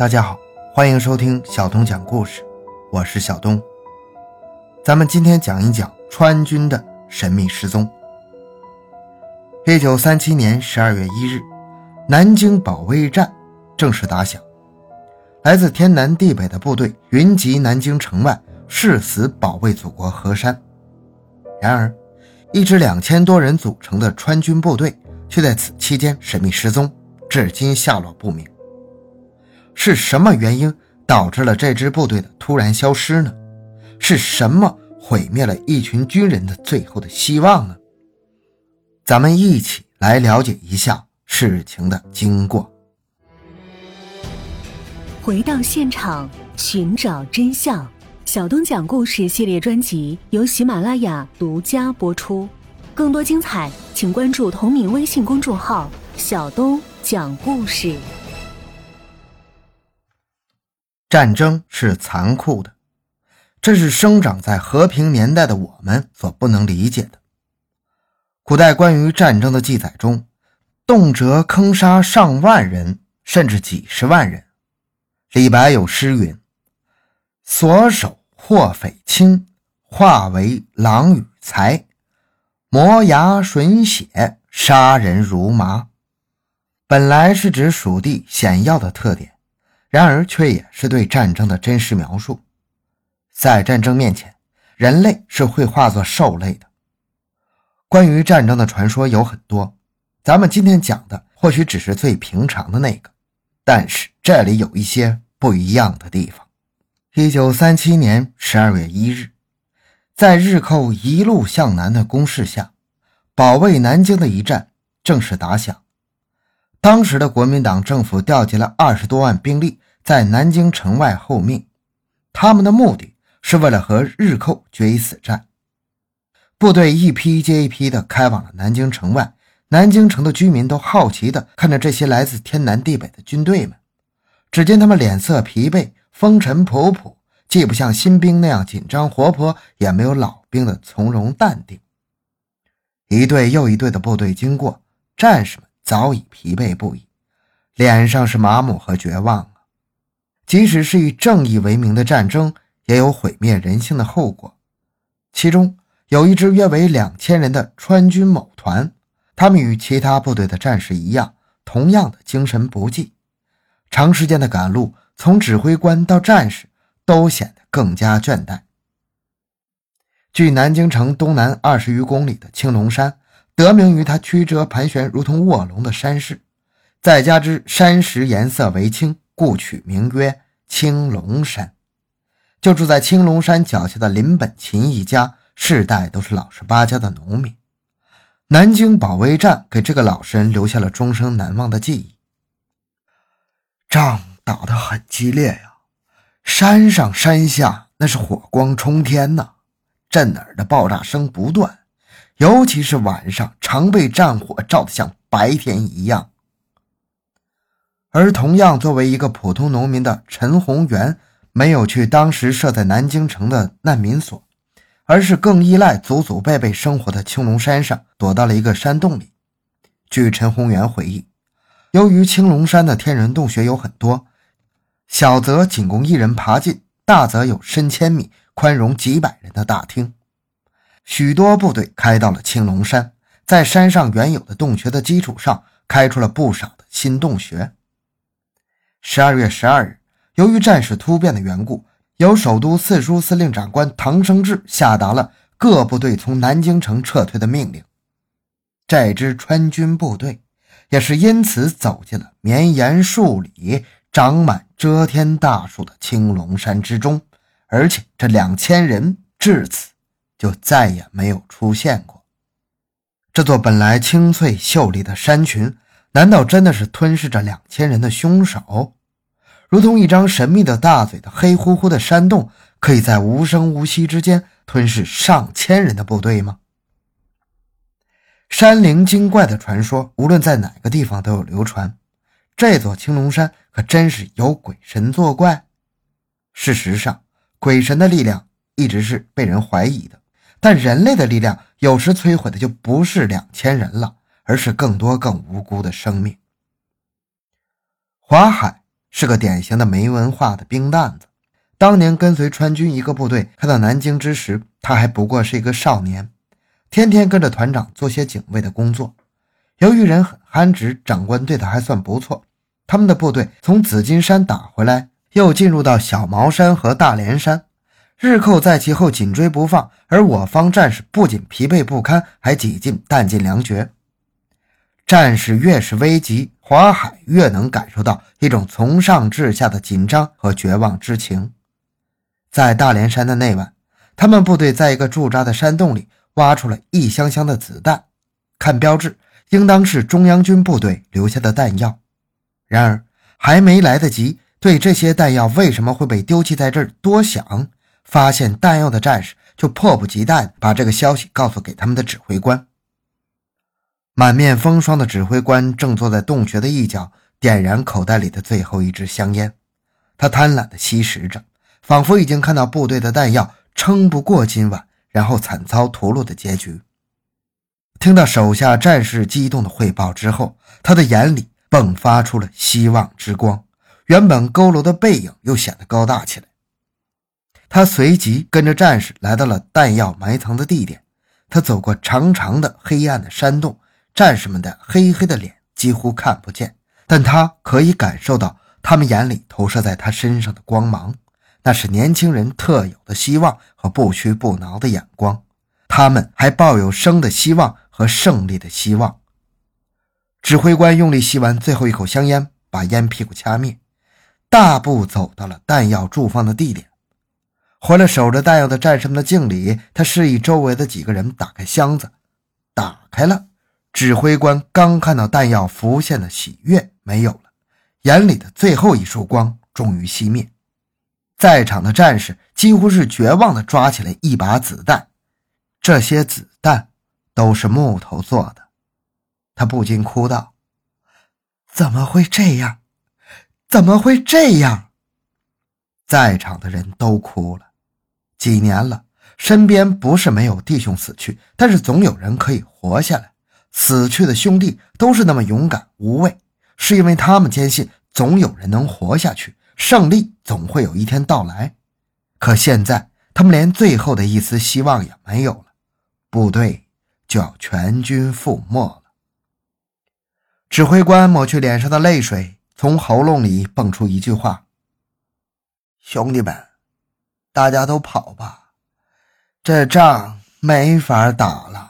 大家好，欢迎收听小东讲故事，我是小东。咱们今天讲一讲川军的神秘失踪。一九三七年十二月一日，南京保卫战正式打响，来自天南地北的部队云集南京城外，誓死保卫祖国河山。然而，一支两千多人组成的川军部队却在此期间神秘失踪，至今下落不明。是什么原因导致了这支部队的突然消失呢？是什么毁灭了一群军人的最后的希望呢？咱们一起来了解一下事情的经过。回到现场，寻找真相。小东讲故事系列专辑由喜马拉雅独家播出。更多精彩，请关注同名微信公众号“小东讲故事”。战争是残酷的，这是生长在和平年代的我们所不能理解的。古代关于战争的记载中，动辄坑杀上万人，甚至几十万人。李白有诗云：“所手或匪亲，化为狼与豺，磨牙吮血，杀人如麻。”本来是指蜀地险要的特点。然而，却也是对战争的真实描述。在战争面前，人类是会化作兽类的。关于战争的传说有很多，咱们今天讲的或许只是最平常的那个，但是这里有一些不一样的地方。一九三七年十二月一日，在日寇一路向南的攻势下，保卫南京的一战正式打响。当时的国民党政府调集了二十多万兵力在南京城外候命，他们的目的是为了和日寇决一死战。部队一批接一批地开往了南京城外，南京城的居民都好奇地看着这些来自天南地北的军队们。只见他们脸色疲惫，风尘仆仆，既不像新兵那样紧张活泼，也没有老兵的从容淡定。一队又一队的部队经过，战士们。早已疲惫不已，脸上是麻木和绝望。即使是以正义为名的战争，也有毁灭人性的后果。其中有一支约为两千人的川军某团，他们与其他部队的战士一样，同样的精神不济。长时间的赶路，从指挥官到战士，都显得更加倦怠。距南京城东南二十余公里的青龙山。得名于它曲折盘旋如同卧龙的山势，再加之山石颜色为青，故取名曰青龙山。就住在青龙山脚下的林本勤一家，世代都是老实巴交的农民。南京保卫战给这个老实人留下了终生难忘的记忆。仗打得很激烈呀，山上山下那是火光冲天呐，震耳的爆炸声不断。尤其是晚上，常被战火照得像白天一样。而同样作为一个普通农民的陈宏元，没有去当时设在南京城的难民所，而是更依赖祖祖辈辈生活的青龙山上，躲到了一个山洞里。据陈宏元回忆，由于青龙山的天然洞穴有很多，小则仅供一人爬进，大则有深千米、宽容几百人的大厅。许多部队开到了青龙山，在山上原有的洞穴的基础上，开出了不少的新洞穴。十二月十二日，由于战事突变的缘故，由首都四书司令长官唐生智下达了各部队从南京城撤退的命令。这支川军部队也是因此走进了绵延数里、长满遮天大树的青龙山之中，而且这两千人至此。就再也没有出现过。这座本来青翠秀丽的山群，难道真的是吞噬着两千人的凶手？如同一张神秘的大嘴的黑乎乎的山洞，可以在无声无息之间吞噬上千人的部队吗？山灵精怪的传说，无论在哪个地方都有流传。这座青龙山可真是有鬼神作怪。事实上，鬼神的力量一直是被人怀疑的。但人类的力量有时摧毁的就不是两千人了，而是更多更无辜的生命。华海是个典型的没文化的兵蛋子。当年跟随川军一个部队开到南京之时，他还不过是一个少年，天天跟着团长做些警卫的工作。由于人很憨直，长官对他还算不错。他们的部队从紫金山打回来，又进入到小茅山和大连山，日寇在其后紧追不放。而我方战士不仅疲惫不堪，还几近弹尽粮绝。战事越是危急，华海越能感受到一种从上至下的紧张和绝望之情。在大连山的那晚，他们部队在一个驻扎的山洞里挖出了一箱箱的子弹，看标志。应当是中央军部队留下的弹药，然而还没来得及对这些弹药为什么会被丢弃在这儿多想，发现弹药的战士就迫不及待把这个消息告诉给他们的指挥官。满面风霜的指挥官正坐在洞穴的一角，点燃口袋里的最后一支香烟，他贪婪地吸食着，仿佛已经看到部队的弹药撑不过今晚，然后惨遭屠戮的结局。听到手下战士激动的汇报之后，他的眼里迸发出了希望之光，原本佝偻的背影又显得高大起来。他随即跟着战士来到了弹药埋藏的地点。他走过长长的黑暗的山洞，战士们的黑黑的脸几乎看不见，但他可以感受到他们眼里投射在他身上的光芒，那是年轻人特有的希望和不屈不挠的眼光。他们还抱有生的希望。和胜利的希望。指挥官用力吸完最后一口香烟，把烟屁股掐灭，大步走到了弹药贮放的地点，回了守着弹药的战士们的敬礼。他示意周围的几个人打开箱子，打开了。指挥官刚看到弹药浮现的喜悦没有了，眼里的最后一束光终于熄灭。在场的战士几乎是绝望地抓起来一把子弹，这些子弹。都是木头做的，他不禁哭道：“怎么会这样？怎么会这样？”在场的人都哭了。几年了，身边不是没有弟兄死去，但是总有人可以活下来。死去的兄弟都是那么勇敢无畏，是因为他们坚信总有人能活下去，胜利总会有一天到来。可现在，他们连最后的一丝希望也没有了。部队。就要全军覆没了。指挥官抹去脸上的泪水，从喉咙里蹦出一句话：“兄弟们，大家都跑吧，这仗没法打了。”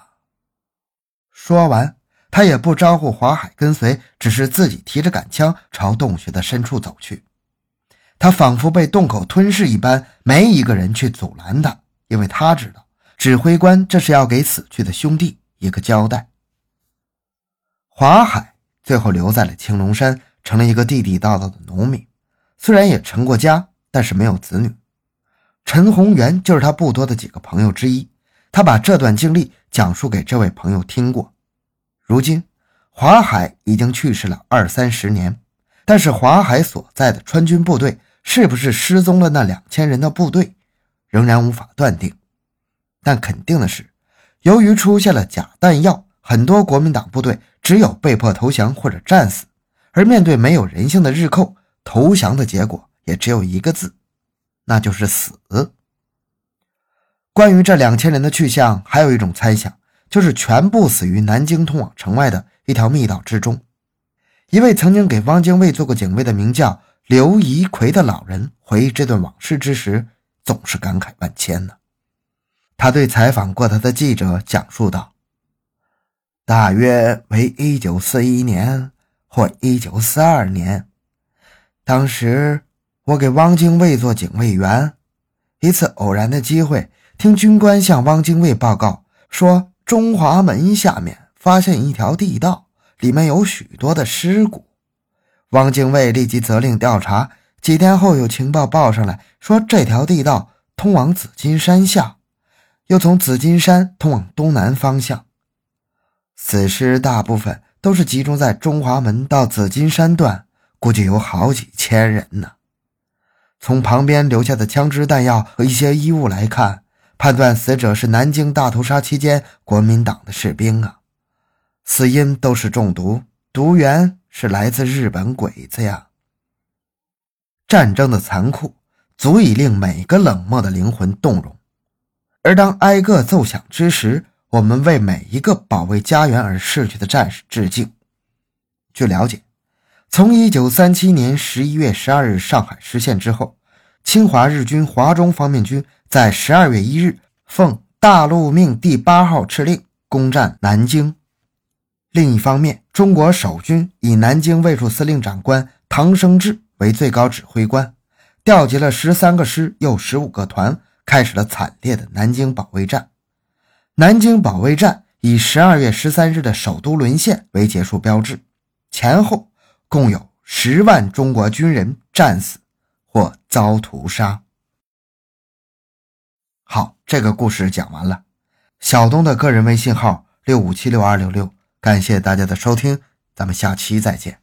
说完，他也不招呼华海跟随，只是自己提着杆枪朝洞穴的深处走去。他仿佛被洞口吞噬一般，没一个人去阻拦他，因为他知道。指挥官这是要给死去的兄弟一个交代。华海最后留在了青龙山，成了一个地地道道的农民。虽然也成过家，但是没有子女。陈宏元就是他不多的几个朋友之一。他把这段经历讲述给这位朋友听过。如今，华海已经去世了二三十年，但是华海所在的川军部队是不是失踪了那两千人的部队，仍然无法断定。但肯定的是，由于出现了假弹药，很多国民党部队只有被迫投降或者战死。而面对没有人性的日寇，投降的结果也只有一个字，那就是死。关于这两千人的去向，还有一种猜想，就是全部死于南京通往城外的一条密道之中。一位曾经给汪精卫做过警卫的名叫刘仪奎的老人，回忆这段往事之时，总是感慨万千呢。他对采访过他的记者讲述道：“大约为一九四一年或一九四二年，当时我给汪精卫做警卫员。一次偶然的机会，听军官向汪精卫报告说，中华门下面发现一条地道，里面有许多的尸骨。汪精卫立即责令调查。几天后，有情报报上来说，这条地道通往紫金山下。”又从紫金山通往东南方向，死尸大部分都是集中在中华门到紫金山段，估计有好几千人呢。从旁边留下的枪支弹药和一些衣物来看，判断死者是南京大屠杀期间国民党的士兵啊。死因都是中毒，毒源是来自日本鬼子呀。战争的残酷足以令每个冷漠的灵魂动容。而当挨个奏响之时，我们为每一个保卫家园而逝去的战士致敬。据了解，从1937年11月12日上海失陷之后，侵华日军华中方面军在12月1日奉大陆命第八号敕令攻占南京。另一方面，中国守军以南京卫戍司令长官唐生智为最高指挥官，调集了十三个师又十五个团，开始了惨烈的南京保卫战。南京保卫战以十二月十三日的首都沦陷为结束标志，前后共有十万中国军人战死或遭屠杀。好，这个故事讲完了。小东的个人微信号六五七六二六六。感谢大家的收听，咱们下期再见。